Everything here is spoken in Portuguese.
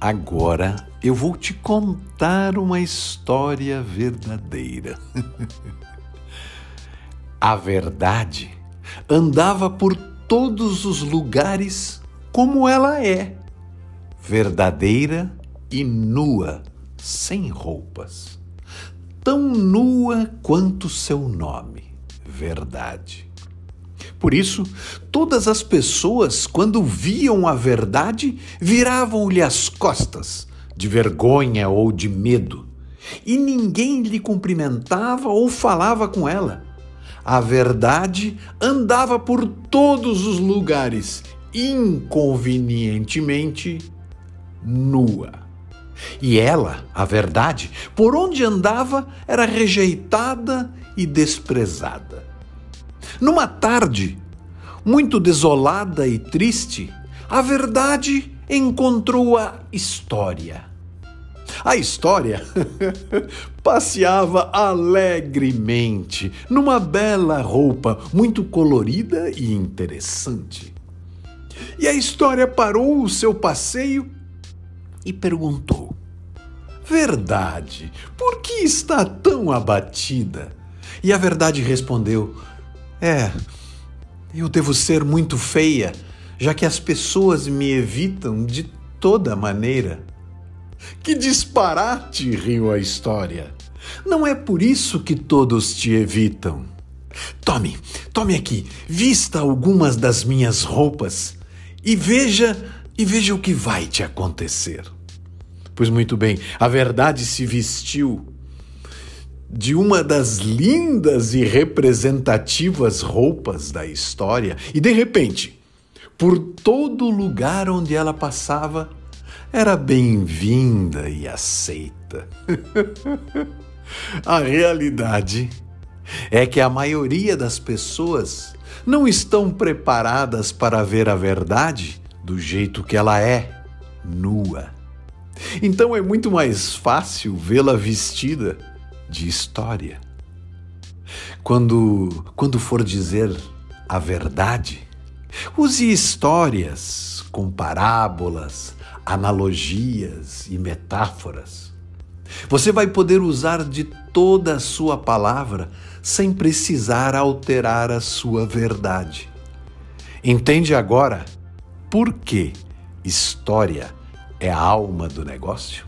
Agora eu vou te contar uma história verdadeira. A verdade andava por todos os lugares como ela é, verdadeira e nua, sem roupas, tão nua quanto seu nome, verdade. Por isso, todas as pessoas, quando viam a verdade, viravam-lhe as costas, de vergonha ou de medo, e ninguém lhe cumprimentava ou falava com ela. A verdade andava por todos os lugares, inconvenientemente nua. E ela, a verdade, por onde andava, era rejeitada e desprezada. Numa tarde, muito desolada e triste, a verdade encontrou a história. A história passeava alegremente numa bela roupa muito colorida e interessante. E a história parou o seu passeio e perguntou: Verdade, por que está tão abatida? E a verdade respondeu: É, eu devo ser muito feia, já que as pessoas me evitam de toda maneira. Que disparate! riu a história. Não é por isso que todos te evitam. Tome, tome aqui, vista algumas das minhas roupas e veja, e veja o que vai te acontecer. Pois muito bem, a verdade se vestiu de uma das lindas e representativas roupas da história, e de repente, por todo lugar onde ela passava, era bem-vinda e aceita. a realidade é que a maioria das pessoas não estão preparadas para ver a verdade do jeito que ela é, nua. Então é muito mais fácil vê-la vestida de história. Quando, quando for dizer a verdade, use histórias com parábolas, analogias e metáforas. Você vai poder usar de toda a sua palavra sem precisar alterar a sua verdade. Entende agora por que história é a alma do negócio?